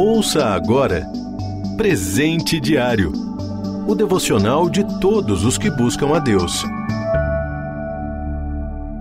Ouça agora Presente Diário o devocional de todos os que buscam a Deus.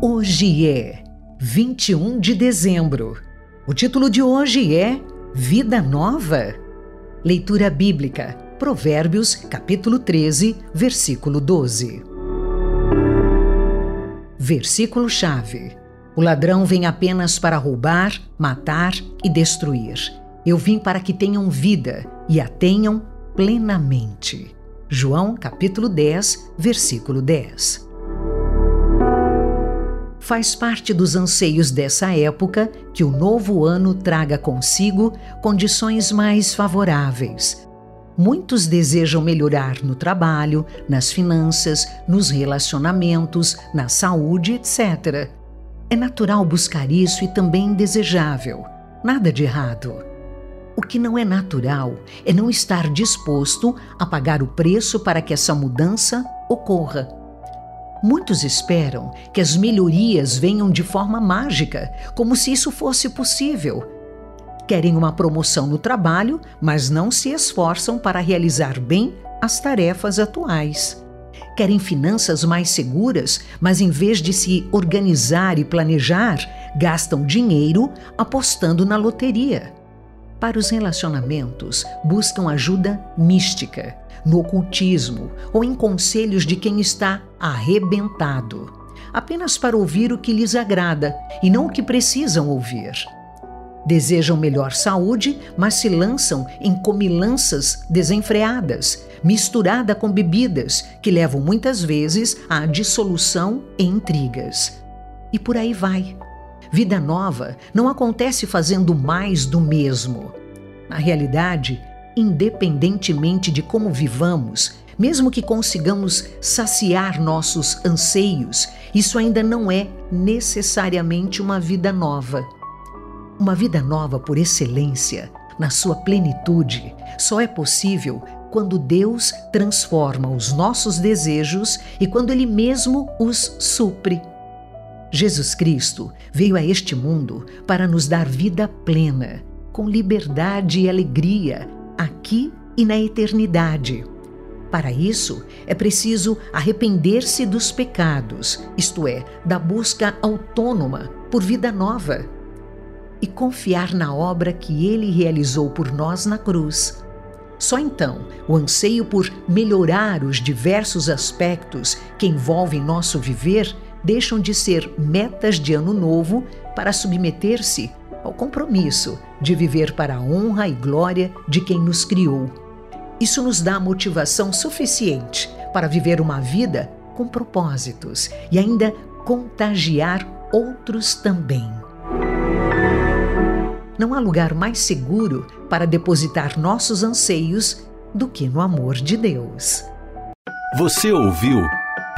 Hoje é 21 de dezembro. O título de hoje é Vida Nova. Leitura bíblica, Provérbios, capítulo 13, versículo 12. Versículo-chave: O ladrão vem apenas para roubar, matar e destruir. Eu vim para que tenham vida e a tenham plenamente. João capítulo 10, versículo 10. Faz parte dos anseios dessa época que o novo ano traga consigo condições mais favoráveis. Muitos desejam melhorar no trabalho, nas finanças, nos relacionamentos, na saúde, etc. É natural buscar isso e também desejável. Nada de errado. O que não é natural é não estar disposto a pagar o preço para que essa mudança ocorra. Muitos esperam que as melhorias venham de forma mágica, como se isso fosse possível querem uma promoção no trabalho, mas não se esforçam para realizar bem as tarefas atuais. Querem finanças mais seguras, mas em vez de se organizar e planejar, gastam dinheiro apostando na loteria. Para os relacionamentos, buscam ajuda mística, no ocultismo ou em conselhos de quem está arrebentado, apenas para ouvir o que lhes agrada e não o que precisam ouvir. Desejam melhor saúde, mas se lançam em comilanças desenfreadas, misturada com bebidas que levam muitas vezes à dissolução e intrigas. E por aí vai. Vida nova não acontece fazendo mais do mesmo. Na realidade, independentemente de como vivamos, mesmo que consigamos saciar nossos anseios, isso ainda não é necessariamente uma vida nova. Uma vida nova por excelência, na sua plenitude, só é possível quando Deus transforma os nossos desejos e quando Ele mesmo os supre. Jesus Cristo veio a este mundo para nos dar vida plena, com liberdade e alegria, aqui e na eternidade. Para isso, é preciso arrepender-se dos pecados, isto é, da busca autônoma por vida nova e confiar na obra que ele realizou por nós na cruz. Só então o anseio por melhorar os diversos aspectos que envolvem nosso viver deixam de ser metas de ano novo para submeter-se ao compromisso de viver para a honra e glória de quem nos criou. Isso nos dá motivação suficiente para viver uma vida com propósitos e ainda contagiar outros também. Não há lugar mais seguro para depositar nossos anseios do que no amor de Deus. Você ouviu